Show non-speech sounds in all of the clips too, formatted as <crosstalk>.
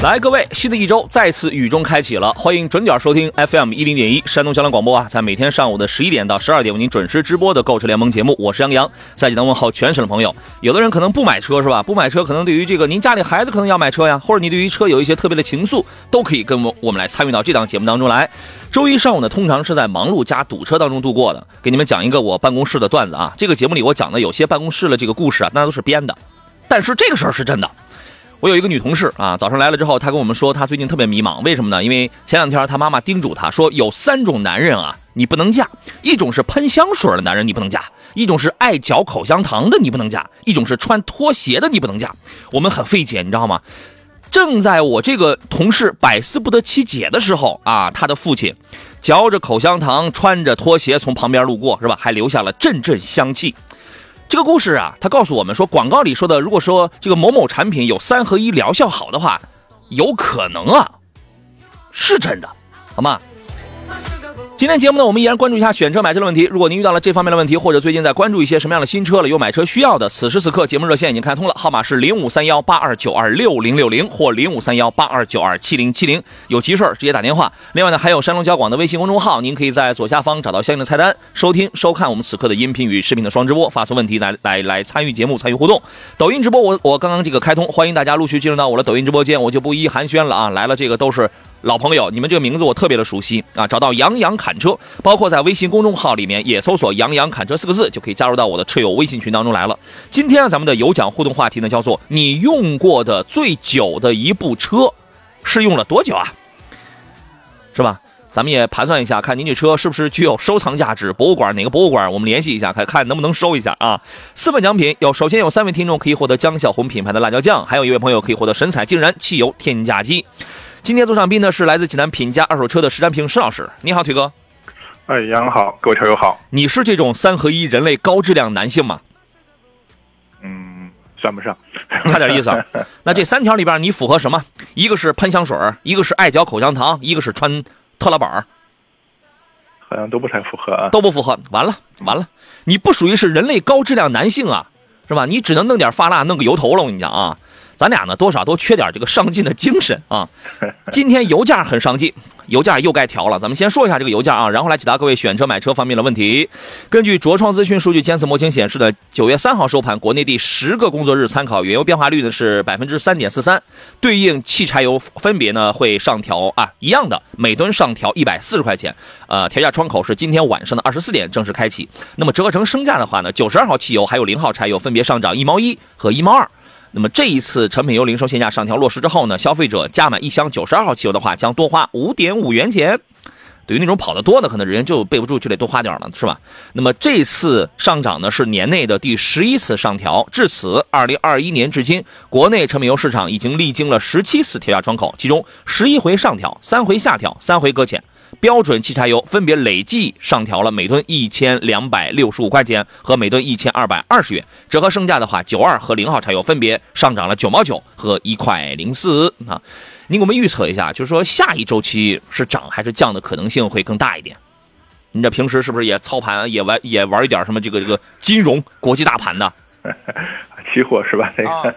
来，各位，新的一周再次雨中开启了，欢迎准点收听 FM 一零点一山东交通广播啊，在每天上午的十一点到十二点为您准时直播的购车联盟节目，我是杨洋，在济南问候全省的朋友。有的人可能不买车是吧？不买车可能对于这个您家里孩子可能要买车呀，或者你对于车有一些特别的情愫，都可以跟我我们来参与到这档节目当中来。周一上午呢，通常是在忙碌加堵车当中度过的。给你们讲一个我办公室的段子啊，这个节目里我讲的有些办公室的这个故事啊，那都是编的，但是这个事儿是真的。我有一个女同事啊，早上来了之后，她跟我们说，她最近特别迷茫，为什么呢？因为前两天她妈妈叮嘱她说，有三种男人啊，你不能嫁，一种是喷香水的男人，你不能嫁；一种是爱嚼口香糖的，你不能嫁；一种是穿拖鞋的，你不能嫁。我们很费解，你知道吗？正在我这个同事百思不得其解的时候啊，他的父亲嚼着口香糖，穿着拖鞋从旁边路过，是吧？还留下了阵阵香气。这个故事啊，他告诉我们说，广告里说的，如果说这个某某产品有三合一疗效好的话，有可能啊，是真的，好吗？今天节目呢，我们依然关注一下选车买车的问题。如果您遇到了这方面的问题，或者最近在关注一些什么样的新车了，有买车需要的，此时此刻节目热线已经开通了，号码是零五三幺八二九二六零六零或零五三幺八二九二七零七零，有急事儿直接打电话。另外呢，还有山东交广的微信公众号，您可以在左下方找到相应的菜单，收听收看我们此刻的音频与视频的双直播，发送问题来来来参与节目，参与互动。抖音直播我我刚刚这个开通，欢迎大家陆续进入到我的抖音直播间，我就不一一寒暄了啊，来了这个都是。老朋友，你们这个名字我特别的熟悉啊！找到杨洋侃车，包括在微信公众号里面也搜索“杨洋侃车”四个字，就可以加入到我的车友微信群当中来了。今天咱们的有奖互动话题呢，叫做“你用过的最久的一部车是用了多久啊？”是吧？咱们也盘算一下，看您这车是不是具有收藏价值？博物馆哪个博物馆？我们联系一下，看看能不能收一下啊！四份奖品有，首先有三位听众可以获得江小红品牌的辣椒酱，还有一位朋友可以获得神采竟然汽油添加剂。今天做上宾呢是来自济南品家二手车的石占平石老师，你好，腿哥。哎，杨好，各位车友好。你是这种三合一人类高质量男性吗？嗯，算不上，<laughs> 差点意思。<laughs> 那这三条里边，你符合什么？一个是喷香水，一个是爱嚼口香糖，一个是穿特拉板好像都不太符合啊。都不符合，完了完了，你不属于是人类高质量男性啊，是吧？你只能弄点发蜡，弄个油头了。我跟你讲啊。咱俩呢，多少都缺点这个上进的精神啊。<laughs> 今天油价很上进，油价又该调了。咱们先说一下这个油价啊，然后来解答各位选车买车方面的问题。根据卓创资讯数据监测模型显示的，九月三号收盘，国内第十个工作日参考原油变化率呢是百分之三点四三，对应汽柴油分别呢会上调啊，一样的每吨上调一百四十块钱。呃，调价窗口是今天晚上的二十四点正式开启。那么折合成升价的话呢，九十二号汽油还有零号柴油分别上涨一毛一和一毛二。那么这一次成品油零售限价上调落实之后呢，消费者加满一箱九十二号汽油的话，将多花五点五元钱。对于那种跑得多的，可能人就备不住，就得多花点了，是吧？那么这次上涨呢，是年内的第十一次上调。至此，二零二一年至今，国内成品油市场已经历经了十七次调价窗口，其中十一回上调，三回下调，三回搁浅。标准汽柴油分别累计上调了每吨一千两百六十五块钱和每吨一千二百二十元，折合升价的话，九二和零号柴油分别上涨了九毛九和一块零四啊。你给我们预测一下，就是说下一周期是涨还是降的可能性会更大一点？你这平时是不是也操盘也玩也玩一点什么这个这个金融国际大盘的？<laughs> 期货是吧？<laughs> 这个，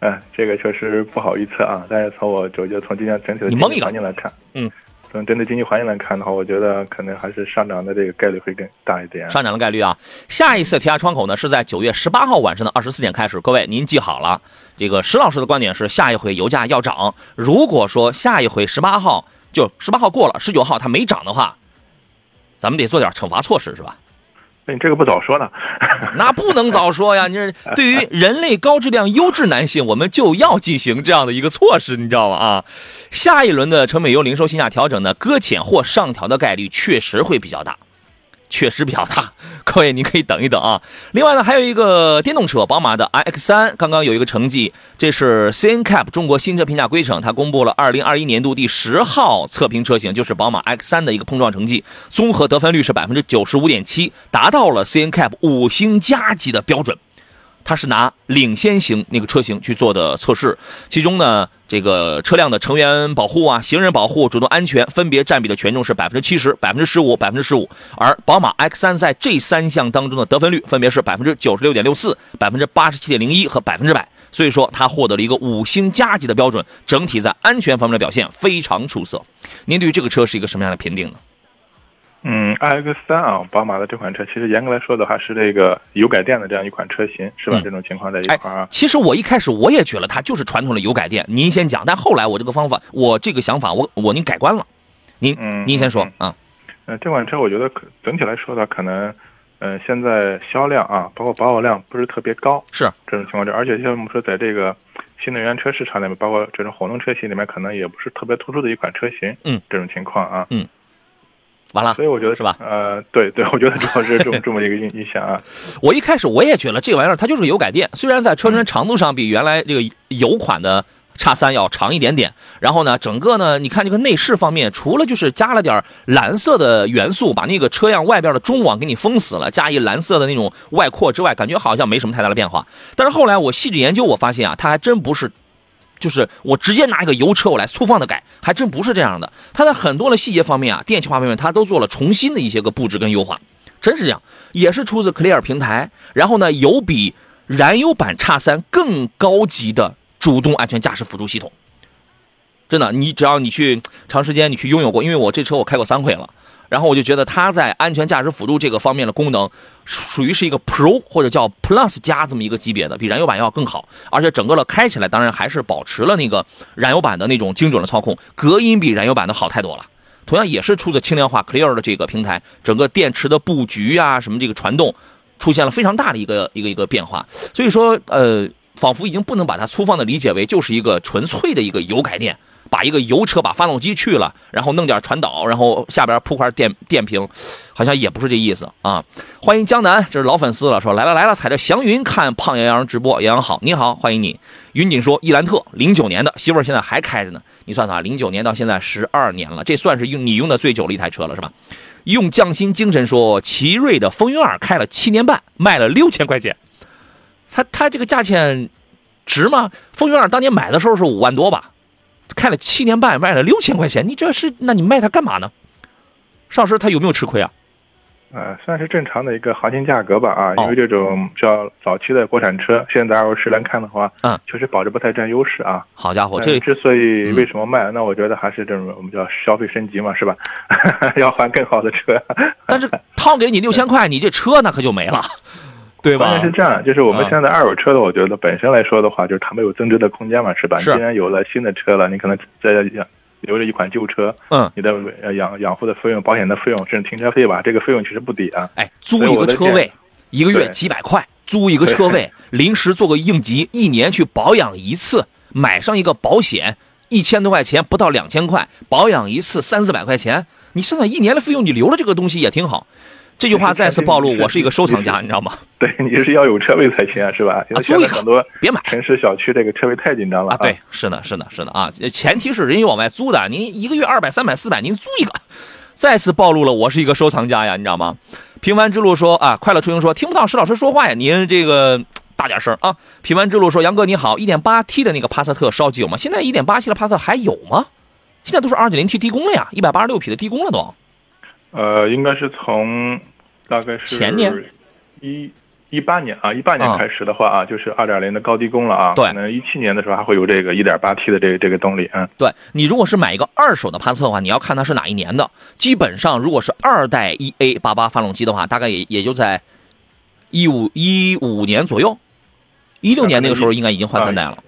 嗯，这个确实不好预测啊。但是从我就就从今年整体的环境来看，嗯。从针对经济环境来看的话，我觉得可能还是上涨的这个概率会更大一点。上涨的概率啊，下一次提价窗口呢是在九月十八号晚上的二十四点开始。各位您记好了，这个石老师的观点是下一回油价要涨。如果说下一回十八号就十八号过了，十九号它没涨的话，咱们得做点惩罚措施，是吧？你这个不早说呢？<laughs> 那不能早说呀！你这 <laughs> 对于人类高质量优质男性，我们就要进行这样的一个措施，你知道吗？啊，下一轮的成本优零售限价调整呢，搁浅或上调的概率确实会比较大，确实比较大。<laughs> 各位，你可以等一等啊。另外呢，还有一个电动车，宝马的 iX3，刚刚有一个成绩，这是 CNCAP 中国新车评价规程，它公布了2021年度第十号测评车型，就是宝马 X3 的一个碰撞成绩，综合得分率是百分之九十五点七，达到了 CNCAP 五星加级的标准。它是拿领先型那个车型去做的测试，其中呢，这个车辆的成员保护啊、行人保护、主动安全分别占比的权重是百分之七十、百分之十五、百分之十五，而宝马 X3 在这三项当中的得分率分别是百分之九十六点六四、百分之八十七点零一和百分之百，所以说它获得了一个五星加级的标准，整体在安全方面的表现非常出色。您对于这个车是一个什么样的评定呢？嗯，iX 三啊，宝马的这款车，其实严格来说的话是这个油改电的这样一款车型，是吧？这种情况在一块儿。其实我一开始我也觉得它就是传统的油改电，您先讲。但后来我这个方法，我这个想法，我我您改观了。您您先说啊。嗯，这款车我觉得可整体来说的可能，嗯，现在销量啊，包括保有量不是特别高，是这种情况。而且像我们说，在这个新能源车市场里面，包括这种混动车型里面，可能也不是特别突出的一款车型。嗯，这种情况啊。嗯。完了，所以我觉得是吧？呃，对对，我觉得主要是这么这么一个印 <laughs> 印象啊。我一开始我也觉得这玩意儿它就是个油改电，虽然在车身长度上比原来这个油款的叉三要长一点点，然后呢，整个呢，你看这个内饰方面，除了就是加了点蓝色的元素，把那个车辆外边的中网给你封死了，加一蓝色的那种外扩之外，感觉好像没什么太大的变化。但是后来我细致研究，我发现啊，它还真不是。就是我直接拿一个油车我来粗放的改，还真不是这样的。它在很多的细节方面啊，电气化方面，它都做了重新的一些个布置跟优化，真是这样。也是出自 Clear 平台，然后呢，有比燃油版叉三更高级的主动安全驾驶辅助系统。真的，你只要你去长时间你去拥有过，因为我这车我开过三回了。然后我就觉得它在安全驾驶辅助这个方面的功能，属于是一个 Pro 或者叫 Plus 加这么一个级别的，比燃油版要更好。而且整个的开起来，当然还是保持了那个燃油版的那种精准的操控，隔音比燃油版的好太多了。同样也是出自轻量化 Clear 的这个平台，整个电池的布局啊，什么这个传动，出现了非常大的一个一个一个变化。所以说，呃，仿佛已经不能把它粗放的理解为就是一个纯粹的一个油改电。把一个油车把发动机去了，然后弄点传导，然后下边铺块电电瓶，好像也不是这意思啊。欢迎江南，这是老粉丝了，说来了来了，踩着祥云看胖杨洋直播，杨洋好，你好，欢迎你。云锦说，伊兰特零九年的媳妇儿现在还开着呢，你算算，零九年到现在十二年了，这算是用你用的最久的一台车了是吧？用匠心精神说，奇瑞的风云二开了七年半，卖了六千块钱，他他这个价钱值吗？风云二当年买的时候是五万多吧？开了七年半，卖了六千块钱，你这是？那你卖它干嘛呢？上市它有没有吃亏啊？呃，算是正常的一个行情价格吧啊，因为这种叫早期的国产车，现在二十来看的话，嗯，确实保值不太占优势啊。好家伙，这之所以为什么卖，那我觉得还是这种我们叫消费升级嘛，是吧？<laughs> 要换更好的车。但是掏给你六千块，你这车那可就没了。对吧？关键是这样，就是我们现在二手车的，我觉得本身来说的话，就是它没有增值的空间嘛，是吧？是。既然有了新的车了，你可能在养留着一款旧车，嗯，你的养养护的费用、保险的费用，甚至停车费吧，这个费用其实不低啊。哎，租一个车位，一个月几百块，租一个车位，临时做个应急，一年去保养一次，买上一个保险，一千多块钱，不到两千块，保养一次三四百块钱，你算算一年的费用，你留了这个东西也挺好。这句话 <laughs> 再次暴露，我是一个收藏家，你知道吗？对你是要有车位才行啊，是吧？租一个很多，别买。城市小区这个车位太紧张了啊！对，是的，是的，是的啊！前提是人家往外租的，您一个月二百、三百、四百，您租一个。再次暴露了，我是一个收藏家呀，你知道吗？平凡之路说啊，快乐出行说听不到石老师说话呀，您这个大点声啊！平凡之路说，杨哥你好，一点八 T 的那个帕萨特烧机有吗？现在一点八 T 的帕萨特还有吗？现在都是二点零 T 低功了呀，一百八十六匹的低功了都。呃，应该是从。大概是前年，一一八年啊，一八年开始的话啊，就是二点零的高低功了啊。对，可能一七年的时候还会有这个一点八 T 的这个这个动力。嗯，对你如果是买一个二手的帕萨特的话，你要看它是哪一年的。基本上如果是二代 E A 八八发动机的话，大概也也就在一五一五年左右，一六年那个时候应该已经换三代了。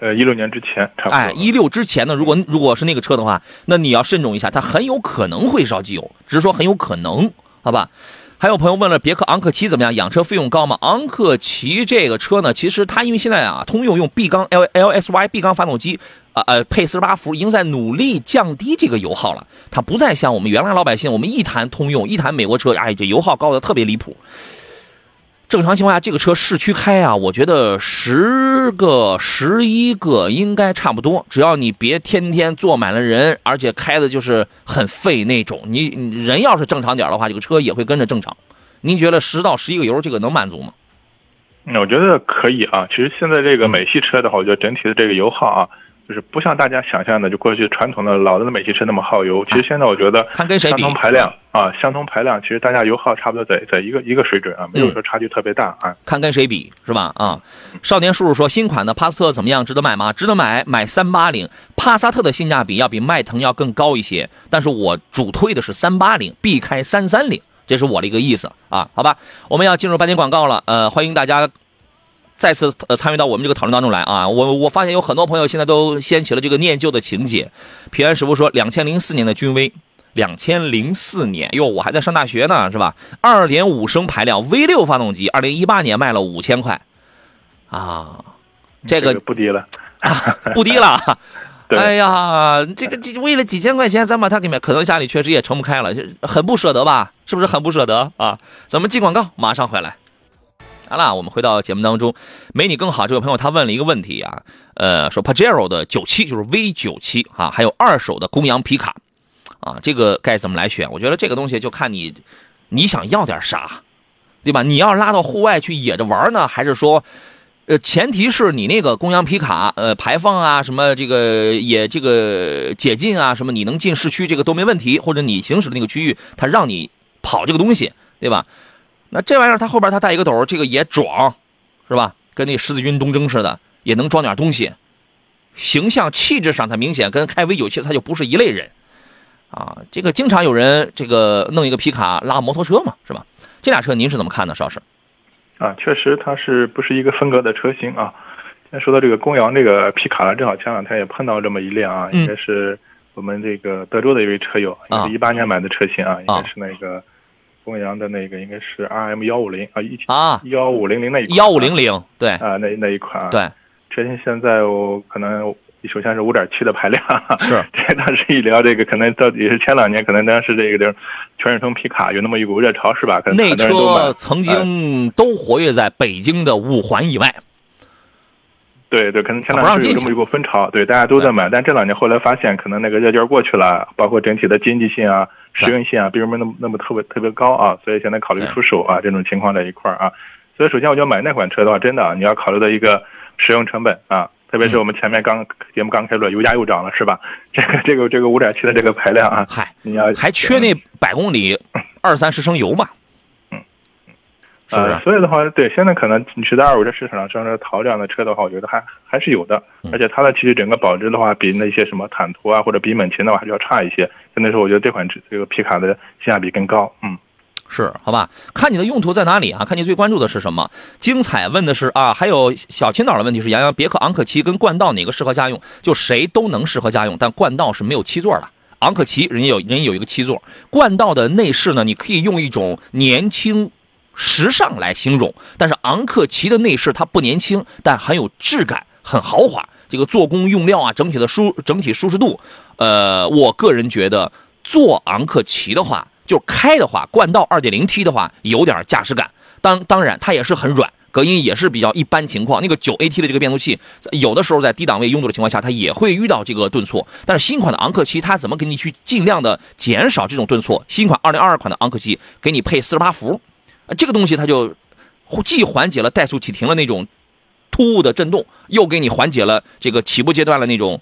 呃，一六年之前差不多。哎，一六之前呢，如果如果是那个车的话，那你要慎重一下，它很有可能会烧机油，只是说很有可能，好吧？还有朋友问了，别克昂克旗怎么样？养车费用高吗？昂克旗这个车呢，其实它因为现在啊，通用用 B 缸 L L S Y B 缸发动机，呃呃，配四十八伏，已经在努力降低这个油耗了。它不再像我们原来老百姓，我们一谈通用，一谈美国车，哎，这油耗高的特别离谱。正常情况下，这个车市区开啊，我觉得十个、十一个应该差不多。只要你别天天坐满了人，而且开的就是很费那种。你人要是正常点的话，这个车也会跟着正常。您觉得十到十一个油，这个能满足吗？那我觉得可以啊。其实现在这个美系车的话，我觉得整体的这个油耗啊。就是不像大家想象的，就过去传统的老的美系车那么耗油。其实现在我觉得，看跟谁比，相同排量啊，相同排量，其实大家油耗差不多在在一个一个水准啊，没有说差距特别大啊。看跟谁比是吧？啊，少年叔叔说，新款的帕萨特怎么样？值得买吗？值得买，买三八零。帕萨特的性价比要比迈腾要更高一些，但是我主推的是三八零，避开三三零，这是我的一个意思啊。好吧，我们要进入半天广告了，呃，欢迎大家。再次呃参与到我们这个讨论当中来啊！我我发现有很多朋友现在都掀起了这个念旧的情节。平安师傅说，两千零四年的君威，两千零四年哟，我还在上大学呢，是吧？二点五升排量 V 六发动机，二零一八年卖了五千块，啊，这个不低了，<laughs> 不低了。<laughs> 哎呀，这个这为了几千块钱，咱把它给买，可能家里确实也撑不开了，很不舍得吧？是不是很不舍得啊？咱们进广告，马上回来。好了，我们回到节目当中，没你更好。这位朋友他问了一个问题啊，呃，说 Pajero 的九七就是 V 九七啊，还有二手的公羊皮卡啊，这个该怎么来选？我觉得这个东西就看你你想要点啥，对吧？你要拉到户外去野着玩呢，还是说，呃，前提是你那个公羊皮卡，呃，排放啊，什么这个也这个解禁啊，什么你能进市区这个都没问题，或者你行驶的那个区域，它让你跑这个东西，对吧？那这玩意儿，它后边它带一个斗，这个也壮，是吧？跟那十字军东征似的，也能装点东西。形象气质上，它明显跟开 V 九七它就不是一类人，啊，这个经常有人这个弄一个皮卡拉摩托车嘛，是吧？这俩车您是怎么看的，邵师？啊，确实它是不是一个风格的车型啊？先说到这个公羊这个皮卡了，正好前两天也碰到这么一辆啊，应该是我们这个德州的一位车友，也是一八年买的车型啊，应该是那个。公羊的那个应该是 R M 幺五零啊，一啊。幺五零零那一幺五零零对。啊那那一款。对，车型现在我可能首先是五点七的排量。<laughs> 是，<laughs> 这当时一聊这个可能到底是前两年可能当时这个全日通皮卡有那么一股热潮是吧？可能那车曾经都活跃在北京的五环以外。对对，可能前两年有这么一股风潮，对大家都在买，但这两年后来发现，可能那个热劲过去了，包括整体的经济性啊、实用性啊，并没那么那么特别特别高啊，所以现在考虑出手啊，这种情况在一块儿啊，所以首先我觉得买那款车的话，真的你要考虑到一个使用成本啊，特别是我们前面刚节目刚开了，油价又涨了是吧？这个这个这个五点七的这个排量啊，嗨，你要还缺那百公里二三十升油嘛？呃，所以的话，对，现在可能你是在二手车市场上像这淘这样的车的话，我觉得还还是有的，而且它的其实整个保值的话，比那些什么坦途啊或者比猛禽的话还是要差一些。真的是我觉得这款这个皮卡的性价比更高。嗯，是，好吧？看你的用途在哪里啊？看你最关注的是什么？精彩问的是啊，还有小青岛的问题是杨洋，别克昂克旗跟冠道哪个适合家用？就谁都能适合家用，但冠道是没有七座的。昂克旗人家有人家有一个七座，冠道的内饰呢，你可以用一种年轻。时尚来形容，但是昂克旗的内饰它不年轻，但很有质感，很豪华。这个做工用料啊，整体的舒整体舒适度，呃，我个人觉得坐昂克旗的话，就开的话，冠道 2.0T 的话有点驾驶感。当当然，它也是很软，隔音也是比较一般情况。那个 9AT 的这个变速器，有的时候在低档位拥堵的情况下，它也会遇到这个顿挫。但是新款的昂克旗，它怎么给你去尽量的减少这种顿挫？新款2022款的昂克旗给你配48伏。这个东西它就既缓解了怠速启停的那种突兀的震动，又给你缓解了这个起步阶段的那种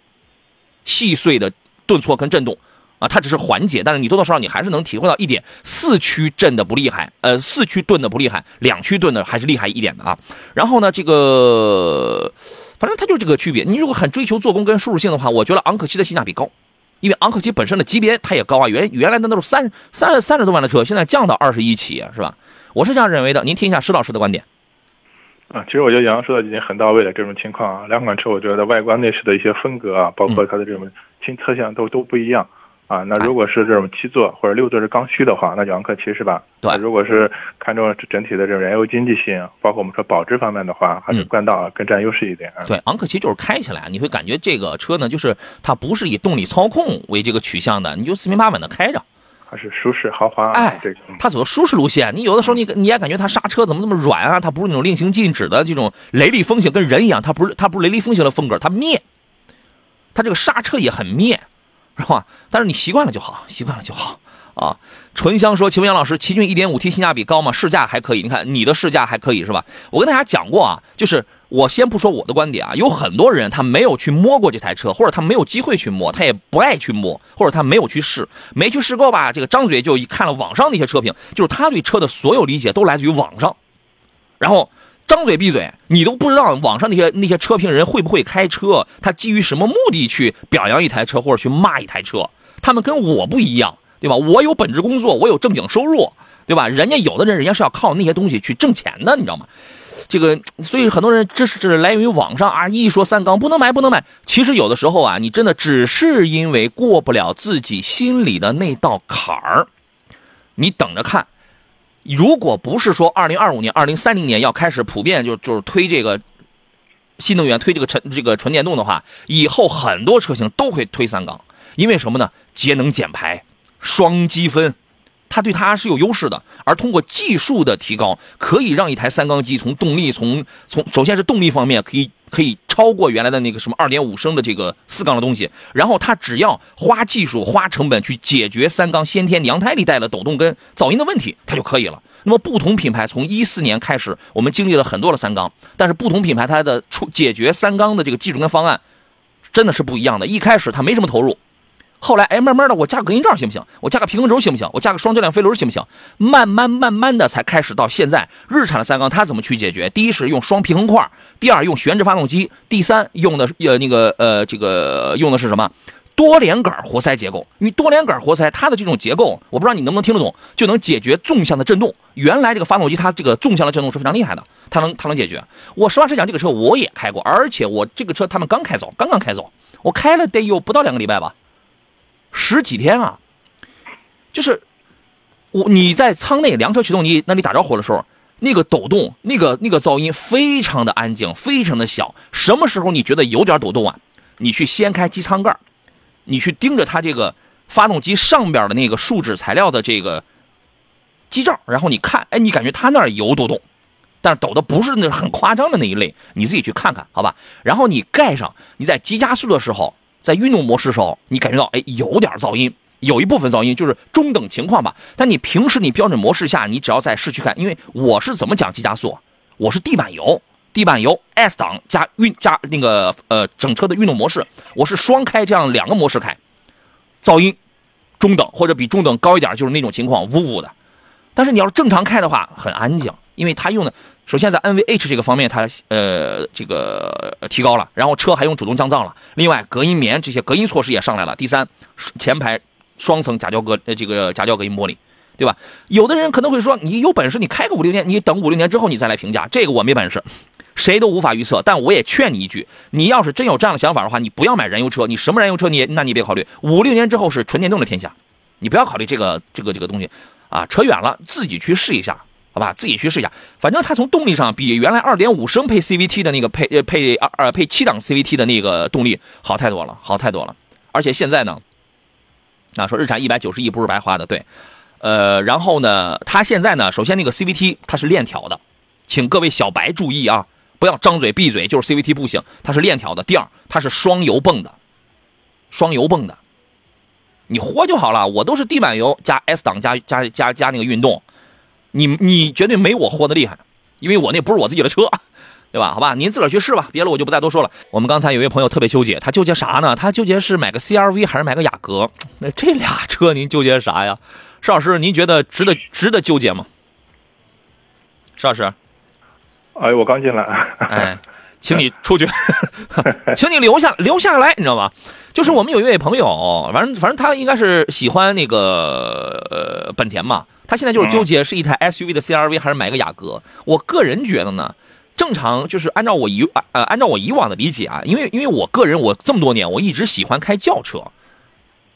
细碎的顿挫跟震动啊，它只是缓解，但是你多多少少你还是能体会到一点四驱震的不厉害，呃，四驱顿的不厉害，两驱顿的还是厉害一点的啊。然后呢，这个反正它就这个区别。你如果很追求做工跟舒适性的话，我觉得昂克旗的性价比高，因为昂克旗本身的级别它也高啊，原原来的都是三三三十多万的车，现在降到二十一起，是吧？我是这样认为的，您听一下施老师的观点。啊，其实我觉得杨说的已经很到位了。这种情况啊，两款车我觉得外观内饰的一些风格啊，包括它的这种新侧向都都不一样啊，那如果是这种七座或者六座是刚需的话，那就昂克旗是吧？对。如果是看重整体的这种燃油经济性，包括我们说保值方面的话，还是冠道更占优势一点。对，昂克旗就是开起来，你会感觉这个车呢，就是它不是以动力操控为这个取向的，你就四平八稳的开着，还是舒适豪华。哎，这它走的舒适路线。你有的时候你你也感觉它刹车怎么这么软啊？它不是那种令行禁止的这种雷厉风行，跟人一样，它不是它不是雷厉风行的风格，它灭。它这个刹车也很灭。是吧？但是你习惯了就好，习惯了就好啊。纯香说：“请问杨老师，奇骏 1.5T 性价比高吗？试驾还可以。你看你的试驾还可以是吧？我跟大家讲过啊，就是我先不说我的观点啊，有很多人他没有去摸过这台车，或者他没有机会去摸，他也不爱去摸，或者他没有去试，没去试过吧？这个张嘴就看了网上那些车评，就是他对车的所有理解都来自于网上，然后。”张嘴闭嘴，你都不知道网上那些那些车评人会不会开车，他基于什么目的去表扬一台车或者去骂一台车？他们跟我不一样，对吧？我有本职工作，我有正经收入，对吧？人家有的人，人家是要靠那些东西去挣钱的，你知道吗？这个，所以很多人这是是来源于网上啊，一说三缸不能买，不能买。其实有的时候啊，你真的只是因为过不了自己心里的那道坎儿，你等着看。如果不是说二零二五年、二零三零年要开始普遍就就是推这个新能源、推这个纯这个纯电动的话，以后很多车型都会推三缸，因为什么呢？节能减排、双积分，它对它是有优势的。而通过技术的提高，可以让一台三缸机从动力从从首先是动力方面可以。可以超过原来的那个什么二点五升的这个四缸的东西，然后它只要花技术、花成本去解决三缸先天娘胎里带的抖动跟噪音的问题，它就可以了。那么不同品牌从一四年开始，我们经历了很多的三缸，但是不同品牌它的出解决三缸的这个技术跟方案真的是不一样的。一开始它没什么投入。后来，哎，慢慢的，我加个隔音罩行不行？我加个平衡轴行不行？我加个双质量飞轮行不行？慢慢慢慢的才开始到现在，日产的三缸它怎么去解决？第一是用双平衡块，第二用悬置发动机，第三用的呃那个呃这个用的是什么？多连杆活塞结构。因为多连杆活塞它的这种结构，我不知道你能不能听得懂，就能解决纵向的震动。原来这个发动机它这个纵向的震动是非常厉害的，它能它能解决。我实话实讲，这个车我也开过，而且我这个车他们刚开走，刚刚开走，我开了得有不到两个礼拜吧。十几天啊，就是我你在舱内两车启动你那里打着火的时候，那个抖动，那个那个噪音非常的安静，非常的小。什么时候你觉得有点抖动啊？你去掀开机舱盖，你去盯着它这个发动机上边的那个树脂材料的这个机罩，然后你看，哎，你感觉它那儿有抖动，但是抖的不是那很夸张的那一类，你自己去看看好吧。然后你盖上，你在急加速的时候。在运动模式时候，你感觉到哎有点噪音，有一部分噪音就是中等情况吧。但你平时你标准模式下，你只要在市区开，因为我是怎么讲急加速，我是地板油，地板油 S 档加运加那个呃整车的运动模式，我是双开这样两个模式开，噪音中等或者比中等高一点，就是那种情况呜呜的。但是你要是正常开的话，很安静，因为它用的。首先，在 NVH 这个方面，它呃这个提高了，然后车还用主动降噪了。另外，隔音棉这些隔音措施也上来了。第三，前排双层夹胶隔呃这个夹胶隔音玻璃，对吧？有的人可能会说，你有本事你开个五六年，你等五六年之后你再来评价，这个我没本事，谁都无法预测。但我也劝你一句，你要是真有这样的想法的话，你不要买燃油车，你什么燃油车你那你别考虑。五六年之后是纯电动的天下，你不要考虑这个这个这个东西啊，扯远了，自己去试一下。好吧，自己去试一下。反正它从动力上比原来2.5升配 CVT 的那个配呃配二呃配七档 CVT 的那个动力好太多了，好太多了。而且现在呢，啊说日产一百九十亿不是白花的，对。呃，然后呢，它现在呢，首先那个 CVT 它是链条的，请各位小白注意啊，不要张嘴闭嘴就是 CVT 不行，它是链条的。第二，它是双油泵的，双油泵的，你活就好了。我都是地板油加 S 档加加加加那个运动。你你绝对没我豁的厉害，因为我那不是我自己的车，对吧？好吧，您自个儿去试吧，别的我就不再多说了。我们刚才有位朋友特别纠结，他纠结啥呢？他纠结是买个 CRV 还是买个雅阁？那这俩车您纠结啥呀？石老师，您觉得值得值得纠结吗？石老师，哎，我刚进来，哎，<laughs> 请你出去，<laughs> 请你留下留下来，你知道吗？就是我们有一位朋友，反正反正他应该是喜欢那个呃本田嘛。他现在就是纠结是一台 SUV 的 CRV 还是买个雅阁。我个人觉得呢，正常就是按照我以呃按照我以往的理解啊，因为因为我个人我这么多年我一直喜欢开轿车，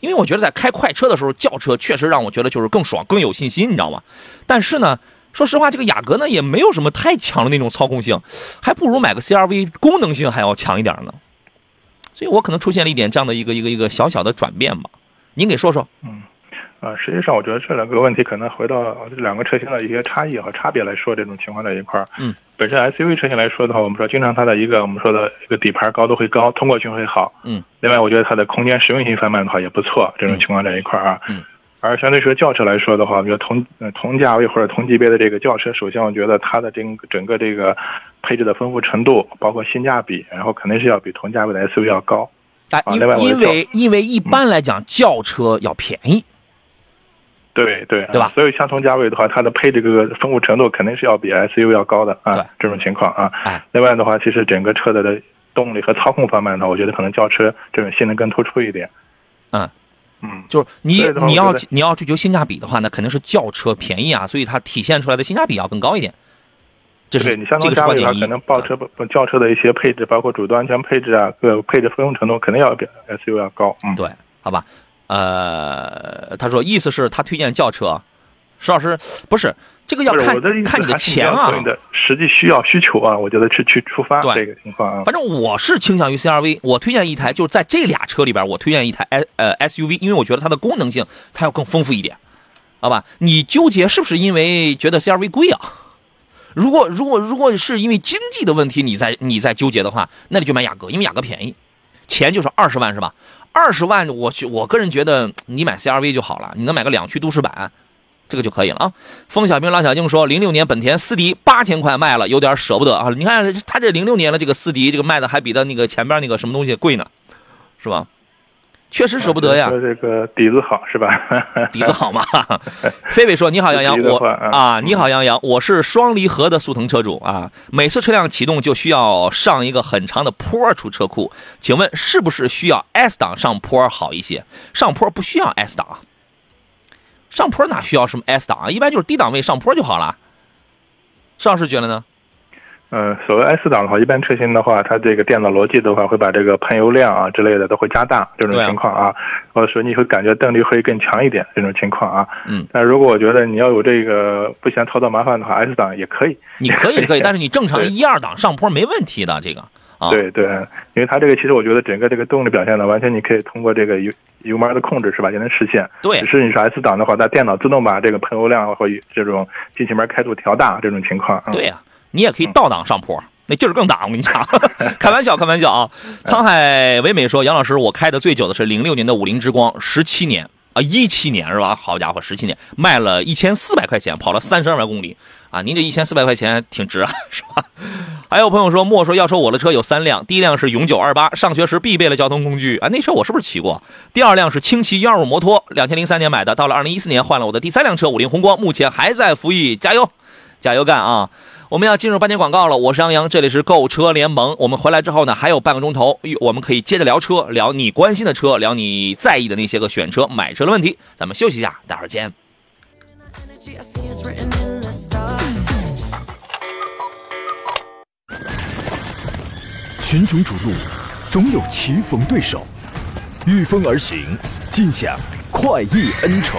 因为我觉得在开快车的时候，轿车确实让我觉得就是更爽、更有信心，你知道吗？但是呢，说实话，这个雅阁呢也没有什么太强的那种操控性，还不如买个 CRV，功能性还要强一点呢。所以我可能出现了一点这样的一个一个一个小小的转变吧。您给说说。嗯。啊，实际上我觉得这两个问题可能回到这两个车型的一些差异和差别来说，这种情况在一块儿。嗯，本身 SUV 车型来说的话，我们说经常它的一个我们说的一个底盘高度会高，通过性会好。嗯，另外我觉得它的空间实用性方面的话也不错，这种情况在一块儿啊。嗯，而相对说轿车来说的话，我觉得同同价位或者同级别的这个轿车，首先我觉得它的整整个这个配置的丰富程度，包括性价比，然后肯定是要比同价位的 SUV 要高。啊，因因为因为一般来讲轿车要便宜。对对对吧？所以相同价位的话，它的配置这个丰富程度肯定是要比 SUV 要高的啊。这种情况啊。哎。另外的话，其实整个车的的动力和操控方面呢，我觉得可能轿车这种性能更突出一点。嗯嗯，就是你你要你要追求性价比的话，那肯定是轿车便宜啊，所以它体现出来的性价比要更高一点。这是你相同价位的话，可能轿车不轿车的一些配置，包括主动安全配置啊，各配置丰富程度肯定要比 SUV 要高。嗯，对，好吧。呃，他说意思是他推荐轿车，石老师不是这个要看看你的钱啊，你的实际需要需求啊，我觉得去去出发这个情况啊。反正我是倾向于 CRV，我推荐一台就是在这俩车里边，我推荐一台 S 呃 SUV，因为我觉得它的功能性它要更丰富一点，好吧？你纠结是不是因为觉得 CRV 贵啊？如果如果如果是因为经济的问题你在你在纠结的话，那你就买雅阁，因为雅阁便宜，钱就是二十万是吧？二十万，我去，我个人觉得你买 CRV 就好了，你能买个两驱都市版，这个就可以了啊。风小兵、老小静说，零六年本田思迪八千块卖了，有点舍不得啊。你看他这零六年的这个思迪，这个卖的还比他那个前边那个什么东西贵呢，是吧？确实舍不得呀。说这个底子好是吧？<laughs> <laughs> 底子好嘛。菲菲说：“你好，杨洋，<laughs> 我啊，你好，杨洋，我是双离合的速腾车主啊。每次车辆启动就需要上一个很长的坡出车库，请问是不是需要 S 档上坡好一些？上坡不需要 S 档，上坡哪需要什么 S 档啊？一般就是低档位上坡就好了。邵老师觉得呢？”嗯，所谓 S 档的话，一般车型的话，它这个电脑逻辑的话，会把这个喷油量啊之类的都会加大这种情况啊，或者说你会感觉动力会更强一点这种情况啊。嗯，但如果我觉得你要有这个不嫌操作麻烦的话，S 档也可以。你可以 <laughs> 可以，但是你正常一二档上坡没问题的这个。啊，对对，因为它这个其实我觉得整个这个动力表现呢，完全你可以通过这个油油门的控制是吧，就能实现。对，只是你说 S 档的话，它电脑自动把这个喷油量或这种进气门开度调大这种情况。对呀。你也可以倒档上坡，那劲儿更大。我跟你讲，<laughs> 开玩笑，开玩笑啊！沧海唯美说：“杨老师，我开的最久的是零六年的五菱之光，十七年啊，一七年是吧？好家伙，十七年卖了一千四百块钱，跑了三十二万公里啊！您这一千四百块钱挺值啊，<laughs> 是吧？”还有朋友说：“莫说要说我的车有三辆，第一辆是永久二八，上学时必备的交通工具啊，那车我是不是骑过？第二辆是轻骑幺二五摩托，两千零三年买的，到了二零一四年换了我的第三辆车五菱宏光，目前还在服役，加油，加油干啊！”我们要进入半天广告了，我是杨洋，这里是购车联盟。我们回来之后呢，还有半个钟头，我们可以接着聊车，聊你关心的车，聊你在意的那些个选车、买车的问题。咱们休息一下，待会儿见。群雄逐鹿，总有棋逢对手，御风而行，尽享快意恩仇。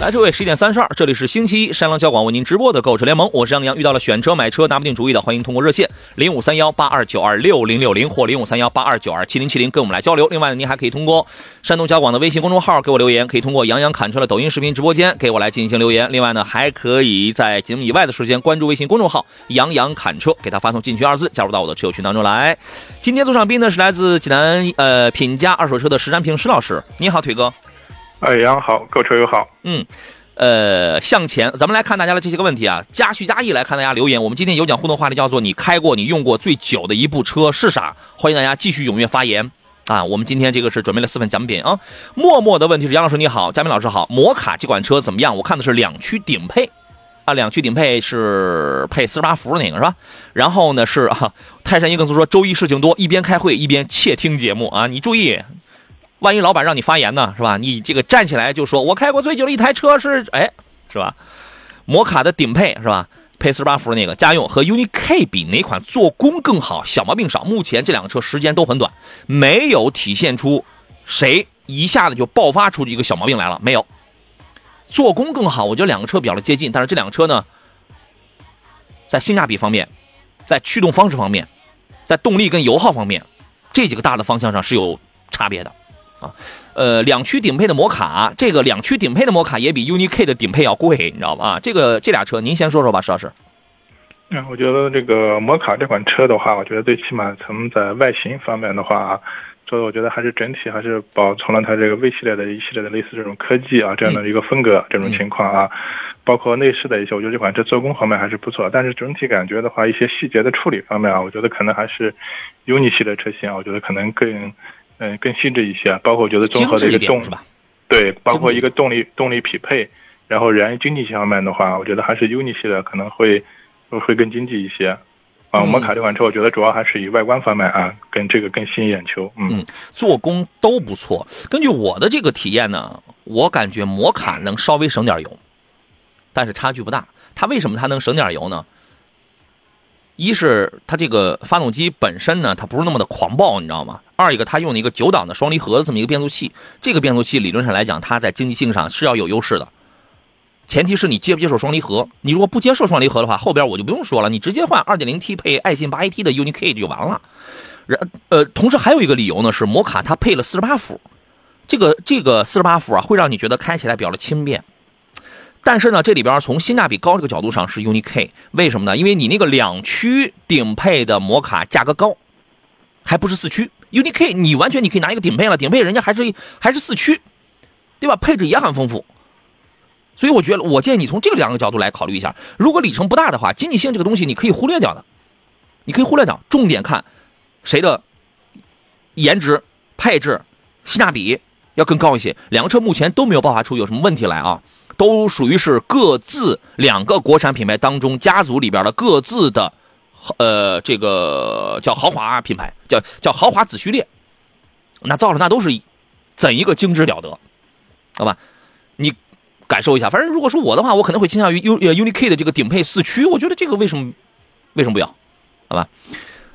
来，各位，十一点三十二，这里是星期一，山东交广为您直播的购车联盟，我是杨洋。遇到了选车买车拿不定主意的，欢迎通过热线零五三幺八二九二六零六零或零五三幺八二九二七零七零跟我们来交流。另外呢，您还可以通过山东交广的微信公众号给我留言，可以通过杨洋侃车的抖音视频直播间给我来进行留言。另外呢，还可以在节目以外的时间关注微信公众号杨洋侃车，给他发送进群二字，加入到我的车友群当中来。今天坐上宾呢是来自济南呃品家二手车的石占平石老师，你好，腿哥。哎，杨好，购车友好。嗯，呃，向前，咱们来看大家的这些个问题啊。加叙加意来看大家留言。我们今天有奖互动话题叫做“你开过、你用过最久的一部车是啥？”欢迎大家继续踊跃发言。啊，我们今天这个是准备了四份奖品啊。默默的问题是杨老师你好，嘉宾老师好，摩卡这款车怎么样？我看的是两驱顶配，啊，两驱顶配是配四十八伏的那个是吧？然后呢是啊，泰山一更斯说周一事情多，一边开会一边窃听节目啊，你注意，万一老板让你发言呢是吧？你这个站起来就说，我开过最久的一台车是哎是吧？摩卡的顶配是吧？配四十八伏那个家用和 UNI K 比哪款做工更好？小毛病少。目前这两个车时间都很短，没有体现出谁一下子就爆发出一个小毛病来了。没有，做工更好。我觉得两个车比较的接近，但是这两个车呢，在性价比方面，在驱动方式方面，在动力跟油耗方面，这几个大的方向上是有差别的啊。呃，两驱顶配的摩卡，这个两驱顶配的摩卡也比 UNI K 的顶配要贵，你知道吧？啊这个这俩车，您先说说吧，石老师。嗯，我觉得这个摩卡这款车的话，我觉得最起码从在外形方面的话，做的我觉得还是整体还是保存了它这个 V 系列的一系列的类似这种科技啊这样的一个风格这种情况啊，包括内饰的一些，我觉得这款车做工方面还是不错，但是整体感觉的话，一些细节的处理方面啊，我觉得可能还是 UNI 系列车型啊，我觉得可能更。嗯，更细致一些，包括我觉得综合的一个动，对，包括一个动力动力匹配，然后燃油经济性方面的话，我觉得还是 UNI 系的可能会会更经济一些。啊，摩卡这款车，我觉得主要还是以外观方面啊，跟这个更吸引眼球。嗯，做工都不错。根据我的这个体验呢，我感觉摩卡能稍微省点油，但是差距不大。它为什么它能省点油呢？一是它这个发动机本身呢，它不是那么的狂暴，你知道吗？二一个，它用了一个九档的双离合的这么一个变速器，这个变速器理论上来讲，它在经济性上是要有优势的。前提是你接不接受双离合，你如果不接受双离合的话，后边我就不用说了，你直接换 2.0T 配爱信 8AT 的 UNI-K 就完了。然呃，同时还有一个理由呢，是摩卡它配了48伏，这个这个48伏啊，会让你觉得开起来比较的轻便。但是呢，这里边从性价比高这个角度上是 UNI K，为什么呢？因为你那个两驱顶配的摩卡价格高，还不是四驱，UNI K 你完全你可以拿一个顶配了，顶配人家还是还是四驱，对吧？配置也很丰富，所以我觉得我建议你从这两个角度来考虑一下。如果里程不大的话，经济性这个东西你可以忽略掉的，你可以忽略掉，重点看谁的颜值、配置、性价比要更高一些。两个车目前都没有爆发出有什么问题来啊。都属于是各自两个国产品牌当中家族里边的各自的，呃，这个叫豪华品牌，叫叫豪华子序列，那造的那都是怎一个精致了得，好吧？你感受一下，反正如果是我的话，我可能会倾向于 U 呃 UNI K 的这个顶配四驱，我觉得这个为什么为什么不要？好吧？